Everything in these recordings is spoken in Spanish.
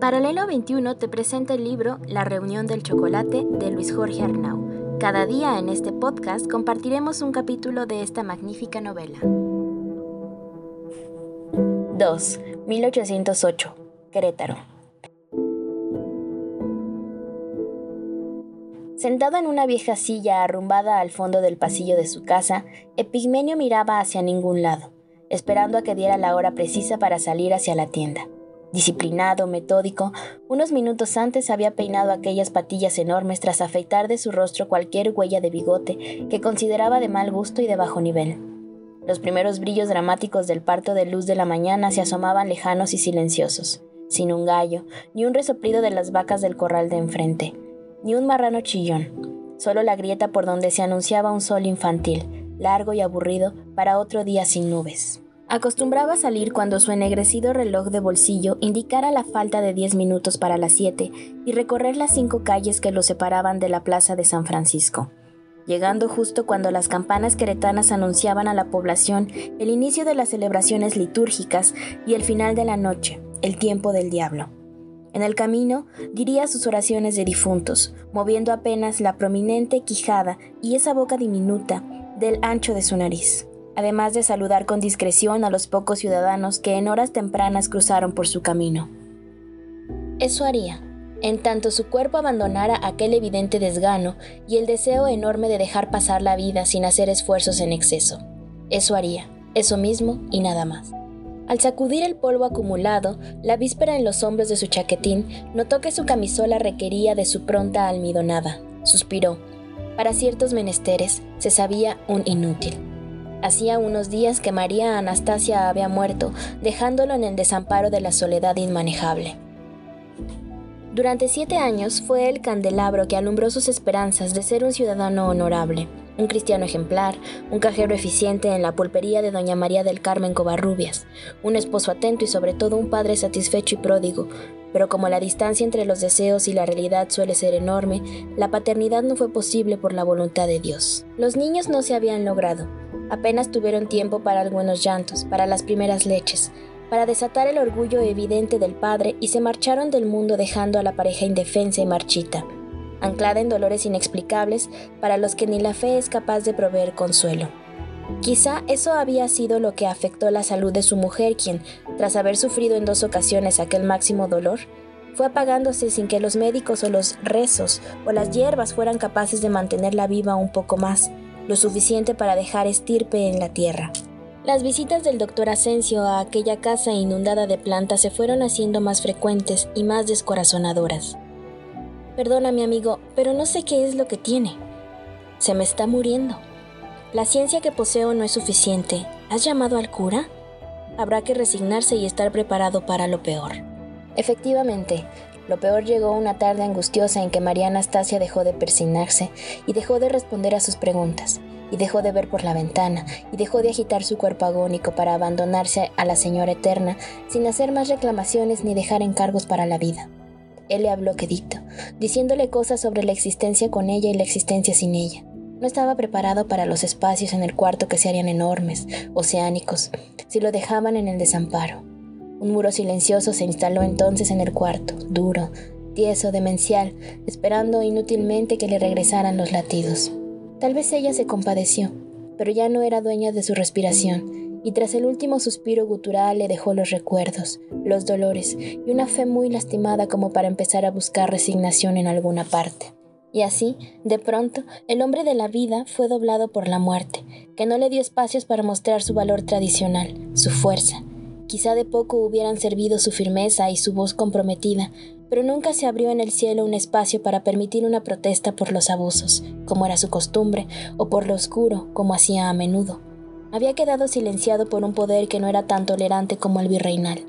Paralelo 21 te presenta el libro La reunión del chocolate de Luis Jorge Arnau. Cada día en este podcast compartiremos un capítulo de esta magnífica novela. 2. 1808. Querétaro. Sentado en una vieja silla arrumbada al fondo del pasillo de su casa, Epigmenio miraba hacia ningún lado, esperando a que diera la hora precisa para salir hacia la tienda. Disciplinado, metódico, unos minutos antes había peinado aquellas patillas enormes tras afeitar de su rostro cualquier huella de bigote que consideraba de mal gusto y de bajo nivel. Los primeros brillos dramáticos del parto de luz de la mañana se asomaban lejanos y silenciosos, sin un gallo, ni un resoplido de las vacas del corral de enfrente ni un marrano chillón, solo la grieta por donde se anunciaba un sol infantil, largo y aburrido para otro día sin nubes. Acostumbraba salir cuando su ennegrecido reloj de bolsillo indicara la falta de diez minutos para las siete y recorrer las cinco calles que lo separaban de la plaza de San Francisco, llegando justo cuando las campanas queretanas anunciaban a la población el inicio de las celebraciones litúrgicas y el final de la noche, el tiempo del diablo. En el camino diría sus oraciones de difuntos, moviendo apenas la prominente quijada y esa boca diminuta del ancho de su nariz, además de saludar con discreción a los pocos ciudadanos que en horas tempranas cruzaron por su camino. Eso haría, en tanto su cuerpo abandonara aquel evidente desgano y el deseo enorme de dejar pasar la vida sin hacer esfuerzos en exceso. Eso haría, eso mismo y nada más. Al sacudir el polvo acumulado, la víspera en los hombros de su chaquetín, notó que su camisola requería de su pronta almidonada. Suspiró. Para ciertos menesteres, se sabía un inútil. Hacía unos días que María Anastasia había muerto, dejándolo en el desamparo de la soledad inmanejable. Durante siete años fue el candelabro que alumbró sus esperanzas de ser un ciudadano honorable un cristiano ejemplar, un cajero eficiente en la pulpería de doña María del Carmen Covarrubias, un esposo atento y sobre todo un padre satisfecho y pródigo. Pero como la distancia entre los deseos y la realidad suele ser enorme, la paternidad no fue posible por la voluntad de Dios. Los niños no se habían logrado. Apenas tuvieron tiempo para algunos llantos, para las primeras leches, para desatar el orgullo evidente del padre y se marcharon del mundo dejando a la pareja indefensa y marchita anclada en dolores inexplicables para los que ni la fe es capaz de proveer consuelo. Quizá eso había sido lo que afectó la salud de su mujer, quien, tras haber sufrido en dos ocasiones aquel máximo dolor, fue apagándose sin que los médicos o los rezos o las hierbas fueran capaces de mantenerla viva un poco más, lo suficiente para dejar estirpe en la tierra. Las visitas del doctor Asensio a aquella casa inundada de plantas se fueron haciendo más frecuentes y más descorazonadoras. Perdona, mi amigo, pero no sé qué es lo que tiene. Se me está muriendo. La ciencia que poseo no es suficiente. ¿Has llamado al cura? Habrá que resignarse y estar preparado para lo peor. Efectivamente, lo peor llegó una tarde angustiosa en que María Anastasia dejó de persignarse y dejó de responder a sus preguntas, y dejó de ver por la ventana, y dejó de agitar su cuerpo agónico para abandonarse a la Señora Eterna sin hacer más reclamaciones ni dejar encargos para la vida. Él le habló quedito, diciéndole cosas sobre la existencia con ella y la existencia sin ella. No estaba preparado para los espacios en el cuarto que se harían enormes, oceánicos, si lo dejaban en el desamparo. Un muro silencioso se instaló entonces en el cuarto, duro, tieso, demencial, esperando inútilmente que le regresaran los latidos. Tal vez ella se compadeció, pero ya no era dueña de su respiración y tras el último suspiro gutural le dejó los recuerdos, los dolores y una fe muy lastimada como para empezar a buscar resignación en alguna parte. Y así, de pronto, el hombre de la vida fue doblado por la muerte, que no le dio espacios para mostrar su valor tradicional, su fuerza. Quizá de poco hubieran servido su firmeza y su voz comprometida, pero nunca se abrió en el cielo un espacio para permitir una protesta por los abusos, como era su costumbre, o por lo oscuro, como hacía a menudo. Había quedado silenciado por un poder que no era tan tolerante como el virreinal.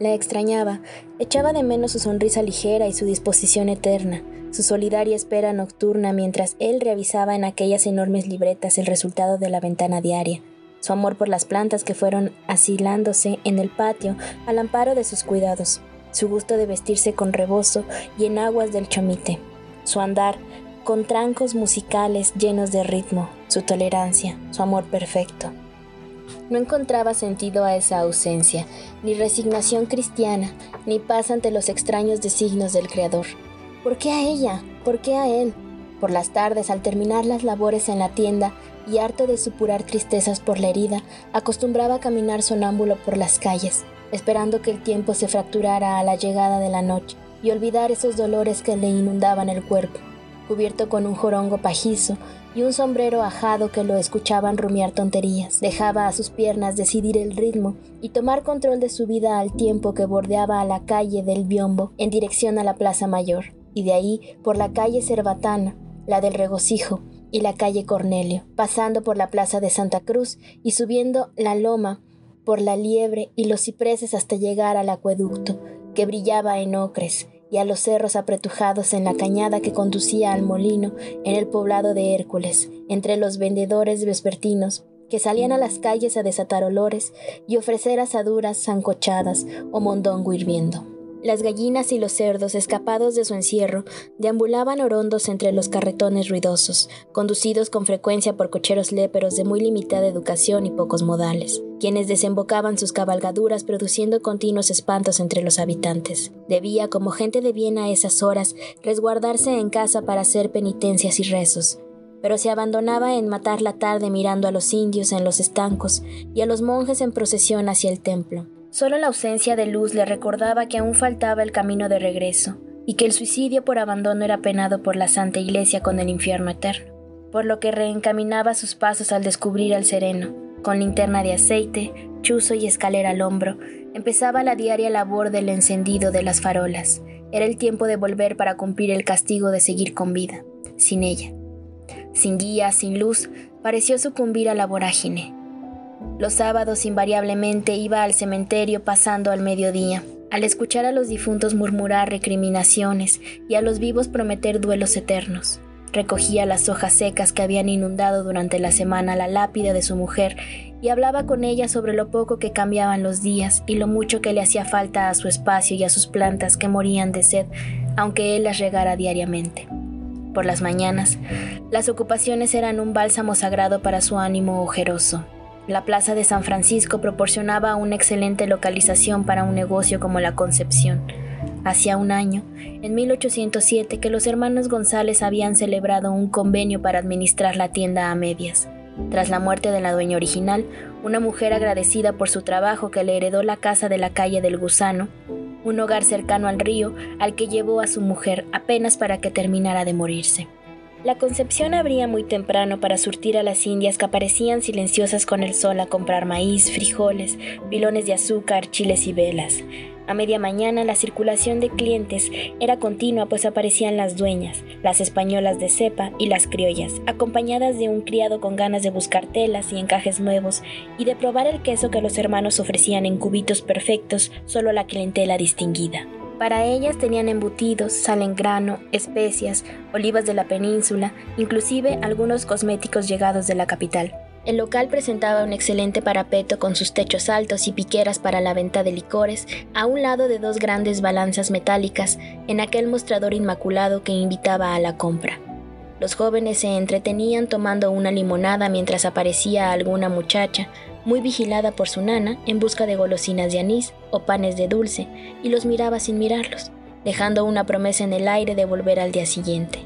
La extrañaba, echaba de menos su sonrisa ligera y su disposición eterna, su solidaria espera nocturna mientras él revisaba en aquellas enormes libretas el resultado de la ventana diaria, su amor por las plantas que fueron asilándose en el patio al amparo de sus cuidados, su gusto de vestirse con rebozo y en aguas del chomite, su andar con trancos musicales llenos de ritmo, su tolerancia, su amor perfecto. No encontraba sentido a esa ausencia, ni resignación cristiana, ni paz ante los extraños designios del Creador. ¿Por qué a ella? ¿Por qué a él? Por las tardes, al terminar las labores en la tienda y harto de supurar tristezas por la herida, acostumbraba a caminar sonámbulo por las calles, esperando que el tiempo se fracturara a la llegada de la noche y olvidar esos dolores que le inundaban el cuerpo, cubierto con un jorongo pajizo y un sombrero ajado que lo escuchaban rumiar tonterías. Dejaba a sus piernas decidir el ritmo y tomar control de su vida al tiempo que bordeaba a la calle del Biombo en dirección a la Plaza Mayor, y de ahí por la calle Cerbatana, la del Regocijo, y la calle Cornelio, pasando por la Plaza de Santa Cruz y subiendo la loma por la liebre y los cipreses hasta llegar al acueducto, que brillaba en ocres, y a los cerros apretujados en la cañada que conducía al molino en el poblado de Hércules, entre los vendedores vespertinos que salían a las calles a desatar olores y ofrecer asaduras zancochadas o mondongo hirviendo. Las gallinas y los cerdos, escapados de su encierro, deambulaban orondos entre los carretones ruidosos, conducidos con frecuencia por cocheros léperos de muy limitada educación y pocos modales, quienes desembocaban sus cabalgaduras produciendo continuos espantos entre los habitantes. Debía, como gente de bien a esas horas, resguardarse en casa para hacer penitencias y rezos, pero se abandonaba en matar la tarde mirando a los indios en los estancos y a los monjes en procesión hacia el templo. Solo la ausencia de luz le recordaba que aún faltaba el camino de regreso, y que el suicidio por abandono era penado por la Santa Iglesia con el infierno eterno, por lo que reencaminaba sus pasos al descubrir al sereno, con linterna de aceite, chuzo y escalera al hombro, empezaba la diaria labor del encendido de las farolas. Era el tiempo de volver para cumplir el castigo de seguir con vida, sin ella. Sin guía, sin luz, pareció sucumbir a la vorágine. Los sábados invariablemente iba al cementerio pasando al mediodía, al escuchar a los difuntos murmurar recriminaciones y a los vivos prometer duelos eternos. Recogía las hojas secas que habían inundado durante la semana la lápida de su mujer y hablaba con ella sobre lo poco que cambiaban los días y lo mucho que le hacía falta a su espacio y a sus plantas que morían de sed, aunque él las regara diariamente. Por las mañanas, las ocupaciones eran un bálsamo sagrado para su ánimo ojeroso. La plaza de San Francisco proporcionaba una excelente localización para un negocio como la Concepción. Hacía un año, en 1807, que los hermanos González habían celebrado un convenio para administrar la tienda a medias. Tras la muerte de la dueña original, una mujer agradecida por su trabajo que le heredó la casa de la calle del Gusano, un hogar cercano al río al que llevó a su mujer apenas para que terminara de morirse. La Concepción abría muy temprano para surtir a las indias que aparecían silenciosas con el sol a comprar maíz, frijoles, pilones de azúcar, chiles y velas. A media mañana la circulación de clientes era continua pues aparecían las dueñas, las españolas de cepa y las criollas, acompañadas de un criado con ganas de buscar telas y encajes nuevos y de probar el queso que los hermanos ofrecían en cubitos perfectos solo a la clientela distinguida. Para ellas tenían embutidos, sal en grano, especias, olivas de la península, inclusive algunos cosméticos llegados de la capital. El local presentaba un excelente parapeto con sus techos altos y piqueras para la venta de licores, a un lado de dos grandes balanzas metálicas en aquel mostrador inmaculado que invitaba a la compra. Los jóvenes se entretenían tomando una limonada mientras aparecía alguna muchacha, muy vigilada por su nana en busca de golosinas de anís o panes de dulce, y los miraba sin mirarlos, dejando una promesa en el aire de volver al día siguiente.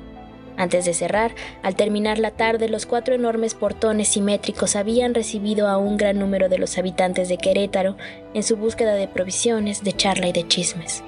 Antes de cerrar, al terminar la tarde, los cuatro enormes portones simétricos habían recibido a un gran número de los habitantes de Querétaro en su búsqueda de provisiones, de charla y de chismes.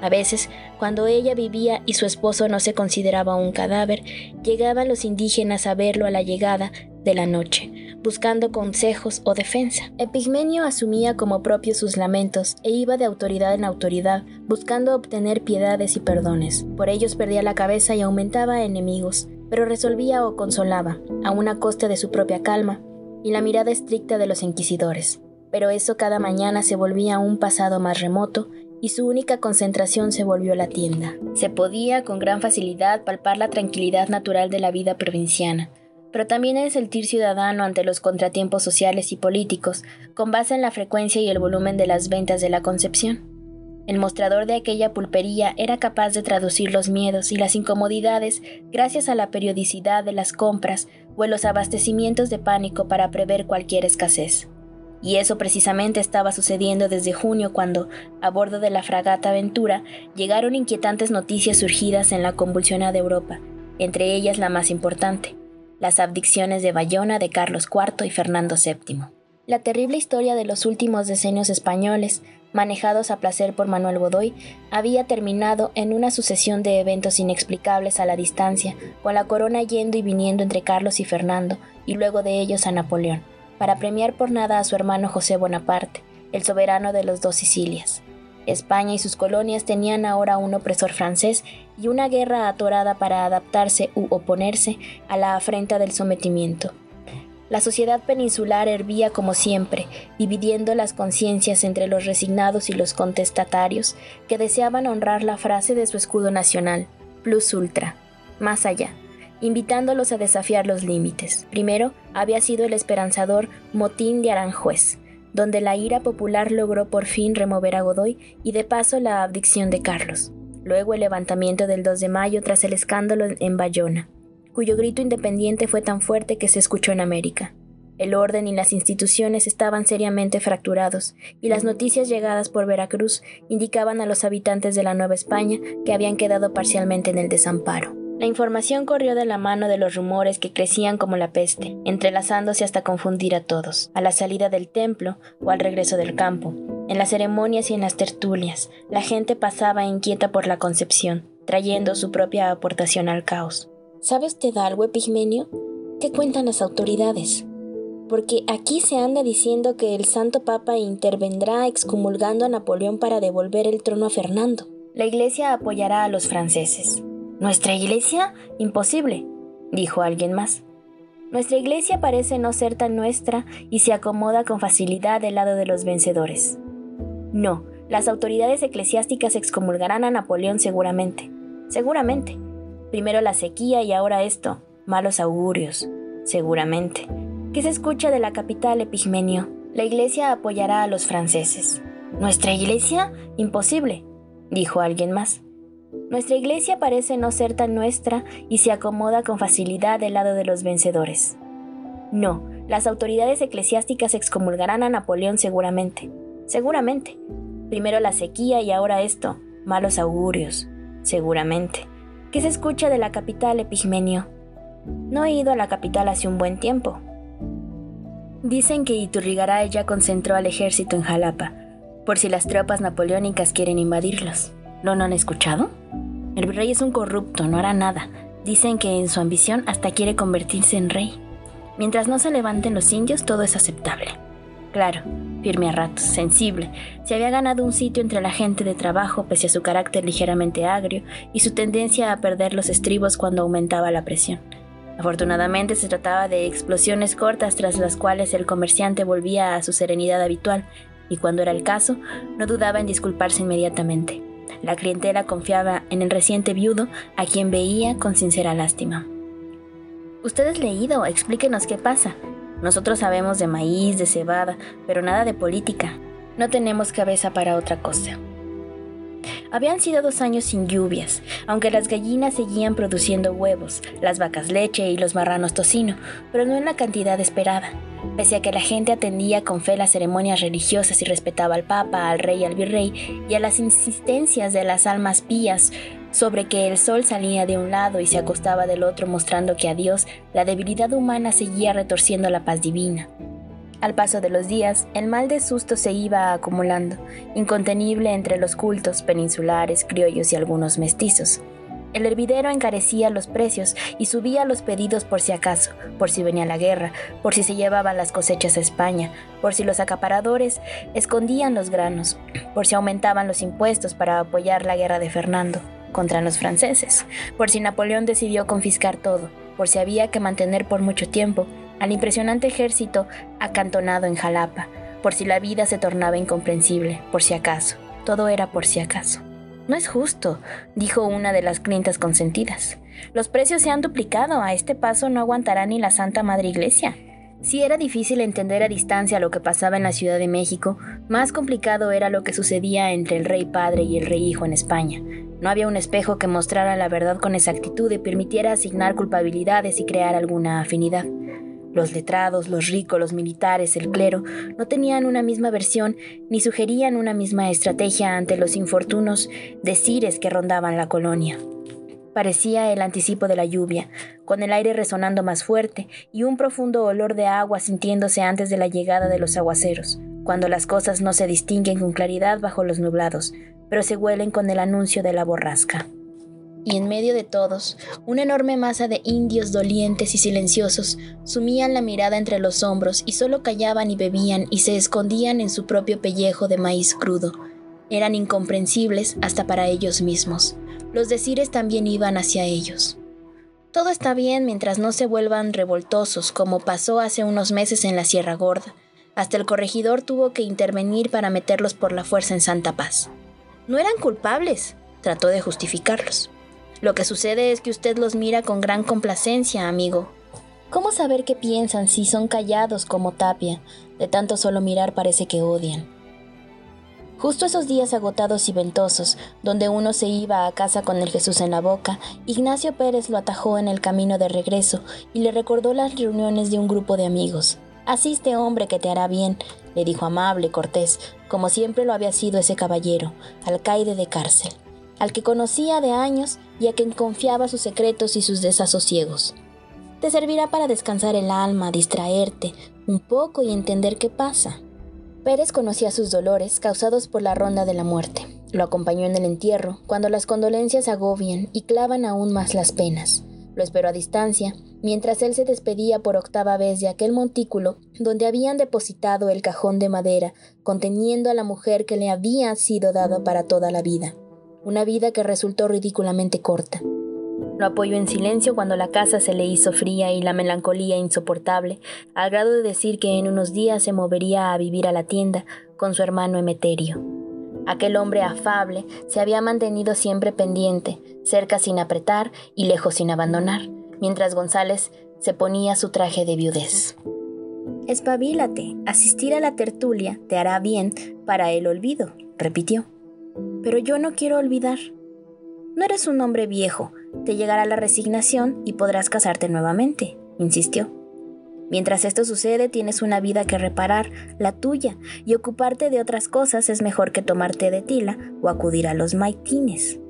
A veces, cuando ella vivía y su esposo no se consideraba un cadáver, llegaban los indígenas a verlo a la llegada de la noche, buscando consejos o defensa. Epigmenio asumía como propios sus lamentos e iba de autoridad en autoridad, buscando obtener piedades y perdones. Por ellos perdía la cabeza y aumentaba enemigos, pero resolvía o consolaba, a una costa de su propia calma y la mirada estricta de los inquisidores. Pero eso cada mañana se volvía un pasado más remoto y su única concentración se volvió la tienda. Se podía con gran facilidad palpar la tranquilidad natural de la vida provinciana, pero también el sentir ciudadano ante los contratiempos sociales y políticos, con base en la frecuencia y el volumen de las ventas de la Concepción. El mostrador de aquella pulpería era capaz de traducir los miedos y las incomodidades gracias a la periodicidad de las compras o en los abastecimientos de pánico para prever cualquier escasez. Y eso precisamente estaba sucediendo desde junio cuando, a bordo de la fragata Ventura, llegaron inquietantes noticias surgidas en la convulsionada Europa, entre ellas la más importante, las abdicciones de Bayona de Carlos IV y Fernando VII. La terrible historia de los últimos decenios españoles, manejados a placer por Manuel Godoy, había terminado en una sucesión de eventos inexplicables a la distancia, con la corona yendo y viniendo entre Carlos y Fernando, y luego de ellos a Napoleón para premiar por nada a su hermano José Bonaparte, el soberano de los dos Sicilias. España y sus colonias tenían ahora un opresor francés y una guerra atorada para adaptarse u oponerse a la afrenta del sometimiento. La sociedad peninsular hervía como siempre, dividiendo las conciencias entre los resignados y los contestatarios, que deseaban honrar la frase de su escudo nacional, plus ultra, más allá invitándolos a desafiar los límites. Primero había sido el esperanzador motín de Aranjuez, donde la ira popular logró por fin remover a Godoy y de paso la abdicción de Carlos. Luego el levantamiento del 2 de mayo tras el escándalo en Bayona, cuyo grito independiente fue tan fuerte que se escuchó en América. El orden y las instituciones estaban seriamente fracturados, y las noticias llegadas por Veracruz indicaban a los habitantes de la Nueva España que habían quedado parcialmente en el desamparo. La información corrió de la mano de los rumores que crecían como la peste, entrelazándose hasta confundir a todos, a la salida del templo o al regreso del campo. En las ceremonias y en las tertulias, la gente pasaba inquieta por la concepción, trayendo su propia aportación al caos. ¿Sabe usted algo, Epigmenio? ¿Qué cuentan las autoridades? Porque aquí se anda diciendo que el Santo Papa intervendrá excomulgando a Napoleón para devolver el trono a Fernando. La Iglesia apoyará a los franceses, ¿Nuestra iglesia? Imposible, dijo alguien más. Nuestra iglesia parece no ser tan nuestra y se acomoda con facilidad del lado de los vencedores. No, las autoridades eclesiásticas excomulgarán a Napoleón seguramente. Seguramente. Primero la sequía y ahora esto. Malos augurios. Seguramente. ¿Qué se escucha de la capital, Epigmenio? La iglesia apoyará a los franceses. ¿Nuestra iglesia? Imposible, dijo alguien más. Nuestra iglesia parece no ser tan nuestra y se acomoda con facilidad del lado de los vencedores. No, las autoridades eclesiásticas excomulgarán a Napoleón seguramente. Seguramente. Primero la sequía y ahora esto. Malos augurios. Seguramente. ¿Qué se escucha de la capital, Epigmenio? No he ido a la capital hace un buen tiempo. Dicen que Iturrigaray ya concentró al ejército en Jalapa, por si las tropas napoleónicas quieren invadirlos. ¿Lo no han escuchado? El virrey es un corrupto, no hará nada. Dicen que en su ambición hasta quiere convertirse en rey. Mientras no se levanten los indios, todo es aceptable. Claro, firme a ratos, sensible, se había ganado un sitio entre la gente de trabajo pese a su carácter ligeramente agrio y su tendencia a perder los estribos cuando aumentaba la presión. Afortunadamente se trataba de explosiones cortas tras las cuales el comerciante volvía a su serenidad habitual y cuando era el caso, no dudaba en disculparse inmediatamente. La clientela confiaba en el reciente viudo, a quien veía con sincera lástima. Usted es leído, explíquenos qué pasa. Nosotros sabemos de maíz, de cebada, pero nada de política. No tenemos cabeza para otra cosa. Habían sido dos años sin lluvias, aunque las gallinas seguían produciendo huevos, las vacas leche y los marranos tocino, pero no en la cantidad esperada. Pese a que la gente atendía con fe las ceremonias religiosas y respetaba al Papa, al Rey y al Virrey, y a las insistencias de las almas pías sobre que el sol salía de un lado y se acostaba del otro mostrando que a Dios la debilidad humana seguía retorciendo la paz divina. Al paso de los días, el mal de susto se iba acumulando, incontenible entre los cultos peninsulares, criollos y algunos mestizos. El hervidero encarecía los precios y subía los pedidos por si acaso, por si venía la guerra, por si se llevaban las cosechas a España, por si los acaparadores escondían los granos, por si aumentaban los impuestos para apoyar la guerra de Fernando contra los franceses, por si Napoleón decidió confiscar todo, por si había que mantener por mucho tiempo al impresionante ejército acantonado en Jalapa, por si la vida se tornaba incomprensible, por si acaso. Todo era por si acaso. No es justo, dijo una de las clientas consentidas. Los precios se han duplicado, a este paso no aguantará ni la Santa Madre Iglesia. Si era difícil entender a distancia lo que pasaba en la Ciudad de México, más complicado era lo que sucedía entre el rey padre y el rey hijo en España. No había un espejo que mostrara la verdad con exactitud y permitiera asignar culpabilidades y crear alguna afinidad. Los letrados, los ricos, los militares, el clero, no tenían una misma versión ni sugerían una misma estrategia ante los infortunos decires que rondaban la colonia. Parecía el anticipo de la lluvia, con el aire resonando más fuerte y un profundo olor de agua sintiéndose antes de la llegada de los aguaceros, cuando las cosas no se distinguen con claridad bajo los nublados, pero se huelen con el anuncio de la borrasca y en medio de todos, una enorme masa de indios dolientes y silenciosos sumían la mirada entre los hombros y solo callaban y bebían y se escondían en su propio pellejo de maíz crudo. Eran incomprensibles hasta para ellos mismos. Los decires también iban hacia ellos. Todo está bien mientras no se vuelvan revoltosos, como pasó hace unos meses en la Sierra Gorda. Hasta el corregidor tuvo que intervenir para meterlos por la fuerza en Santa Paz. No eran culpables, trató de justificarlos. Lo que sucede es que usted los mira con gran complacencia, amigo. ¿Cómo saber qué piensan si son callados como tapia? De tanto solo mirar parece que odian. Justo esos días agotados y ventosos, donde uno se iba a casa con el Jesús en la boca, Ignacio Pérez lo atajó en el camino de regreso y le recordó las reuniones de un grupo de amigos. Asiste, hombre, que te hará bien, le dijo amable, cortés, como siempre lo había sido ese caballero, alcaide de cárcel al que conocía de años y a quien confiaba sus secretos y sus desasosiegos. Te servirá para descansar el alma, distraerte un poco y entender qué pasa. Pérez conocía sus dolores causados por la ronda de la muerte. Lo acompañó en el entierro, cuando las condolencias agobian y clavan aún más las penas. Lo esperó a distancia, mientras él se despedía por octava vez de aquel montículo donde habían depositado el cajón de madera conteniendo a la mujer que le había sido dada para toda la vida una vida que resultó ridículamente corta. Lo apoyó en silencio cuando la casa se le hizo fría y la melancolía insoportable, al grado de decir que en unos días se movería a vivir a la tienda con su hermano Emeterio. Aquel hombre afable se había mantenido siempre pendiente, cerca sin apretar y lejos sin abandonar, mientras González se ponía su traje de viudez. Espabilate, asistir a la tertulia te hará bien para el olvido, repitió. Pero yo no quiero olvidar. No eres un hombre viejo, te llegará la resignación y podrás casarte nuevamente, insistió. Mientras esto sucede, tienes una vida que reparar, la tuya, y ocuparte de otras cosas es mejor que tomarte de tila o acudir a los maitines.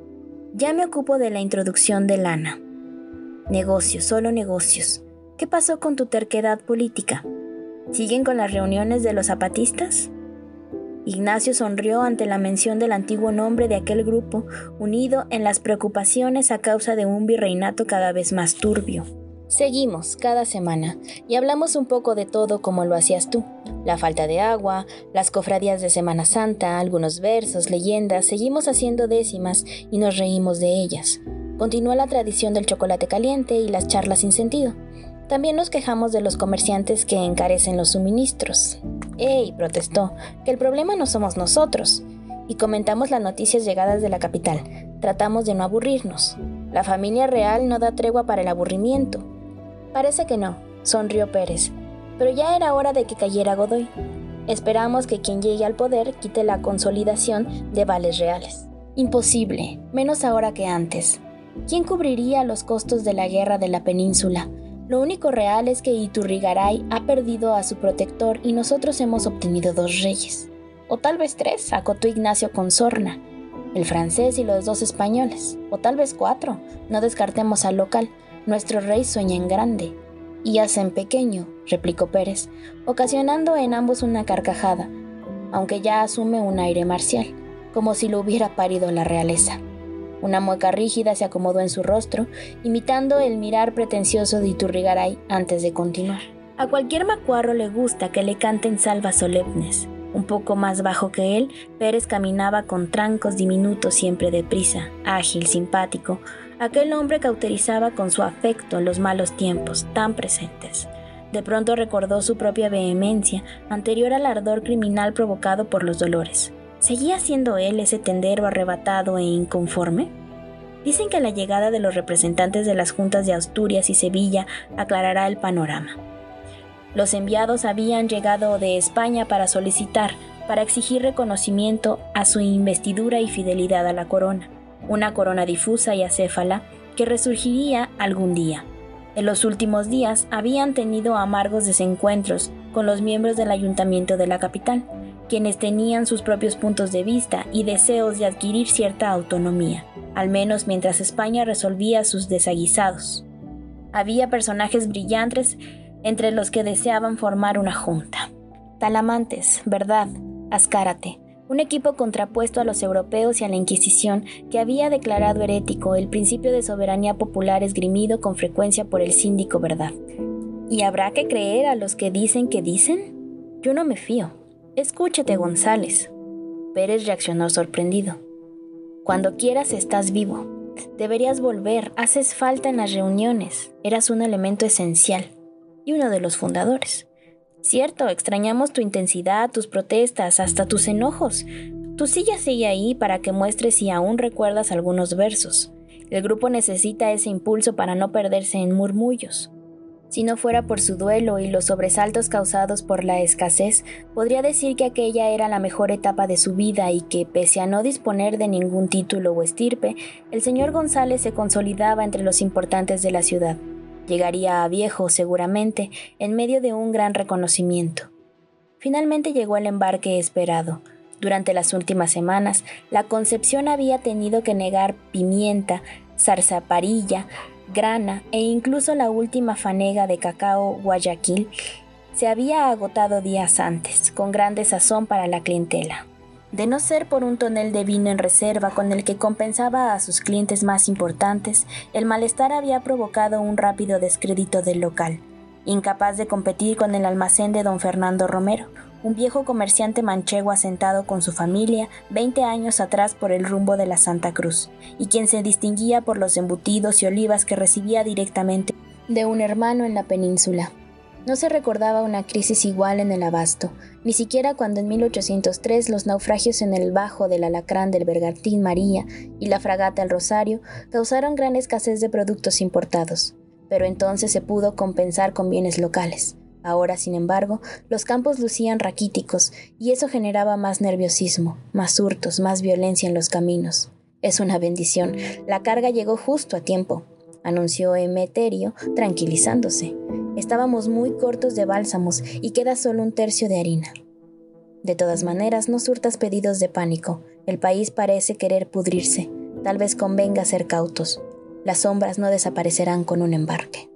Ya me ocupo de la introducción de lana. Negocios, solo negocios. ¿Qué pasó con tu terquedad política? ¿Siguen con las reuniones de los zapatistas? Ignacio sonrió ante la mención del antiguo nombre de aquel grupo, unido en las preocupaciones a causa de un virreinato cada vez más turbio. Seguimos cada semana y hablamos un poco de todo como lo hacías tú. La falta de agua, las cofradías de Semana Santa, algunos versos, leyendas, seguimos haciendo décimas y nos reímos de ellas. Continúa la tradición del chocolate caliente y las charlas sin sentido. También nos quejamos de los comerciantes que encarecen los suministros. ¡Ey! protestó, que el problema no somos nosotros. Y comentamos las noticias llegadas de la capital. Tratamos de no aburrirnos. La familia real no da tregua para el aburrimiento. Parece que no, sonrió Pérez. Pero ya era hora de que cayera Godoy. Esperamos que quien llegue al poder quite la consolidación de vales reales. Imposible, menos ahora que antes. ¿Quién cubriría los costos de la guerra de la península? Lo único real es que Iturrigaray ha perdido a su protector y nosotros hemos obtenido dos reyes. O tal vez tres, acotó Ignacio con sorna. El francés y los dos españoles. O tal vez cuatro. No descartemos al local. Nuestro rey sueña en grande. Y hace en pequeño, replicó Pérez, ocasionando en ambos una carcajada, aunque ya asume un aire marcial, como si lo hubiera parido la realeza. Una mueca rígida se acomodó en su rostro, imitando el mirar pretencioso de Iturrigaray antes de continuar. A cualquier macuarro le gusta que le canten salvas solemnes. Un poco más bajo que él, Pérez caminaba con trancos diminutos siempre deprisa, ágil, simpático. Aquel hombre cauterizaba con su afecto los malos tiempos, tan presentes. De pronto recordó su propia vehemencia, anterior al ardor criminal provocado por los dolores. ¿Seguía siendo él ese tendero arrebatado e inconforme? Dicen que la llegada de los representantes de las juntas de Asturias y Sevilla aclarará el panorama. Los enviados habían llegado de España para solicitar, para exigir reconocimiento a su investidura y fidelidad a la corona, una corona difusa y acéfala que resurgiría algún día. En los últimos días habían tenido amargos desencuentros con los miembros del ayuntamiento de la capital, quienes tenían sus propios puntos de vista y deseos de adquirir cierta autonomía, al menos mientras España resolvía sus desaguisados. Había personajes brillantes entre los que deseaban formar una junta. Talamantes, verdad, Ascárate, un equipo contrapuesto a los europeos y a la Inquisición que había declarado herético el principio de soberanía popular esgrimido con frecuencia por el síndico Verdad. ¿Y habrá que creer a los que dicen que dicen? Yo no me fío. Escúchate, González. Pérez reaccionó sorprendido. Cuando quieras estás vivo. Deberías volver, haces falta en las reuniones. Eras un elemento esencial y uno de los fundadores. Cierto, extrañamos tu intensidad, tus protestas, hasta tus enojos. Tu silla sigue ahí para que muestres si aún recuerdas algunos versos. El grupo necesita ese impulso para no perderse en murmullos. Si no fuera por su duelo y los sobresaltos causados por la escasez, podría decir que aquella era la mejor etapa de su vida y que, pese a no disponer de ningún título o estirpe, el señor González se consolidaba entre los importantes de la ciudad. Llegaría a viejo, seguramente, en medio de un gran reconocimiento. Finalmente llegó el embarque esperado. Durante las últimas semanas, la Concepción había tenido que negar pimienta, zarzaparilla, grana e incluso la última fanega de cacao Guayaquil se había agotado días antes, con gran desazón para la clientela. De no ser por un tonel de vino en reserva con el que compensaba a sus clientes más importantes, el malestar había provocado un rápido descrédito del local, incapaz de competir con el almacén de don Fernando Romero, un viejo comerciante manchego asentado con su familia 20 años atrás por el rumbo de la Santa Cruz, y quien se distinguía por los embutidos y olivas que recibía directamente de un hermano en la península. No se recordaba una crisis igual en el abasto, ni siquiera cuando en 1803 los naufragios en el bajo del alacrán del Bergantín María y la fragata El Rosario causaron gran escasez de productos importados, pero entonces se pudo compensar con bienes locales. Ahora, sin embargo, los campos lucían raquíticos y eso generaba más nerviosismo, más hurtos, más violencia en los caminos. Es una bendición. La carga llegó justo a tiempo, anunció Emeterio, tranquilizándose. Estábamos muy cortos de bálsamos y queda solo un tercio de harina. De todas maneras, no surtas pedidos de pánico. El país parece querer pudrirse. Tal vez convenga ser cautos. Las sombras no desaparecerán con un embarque.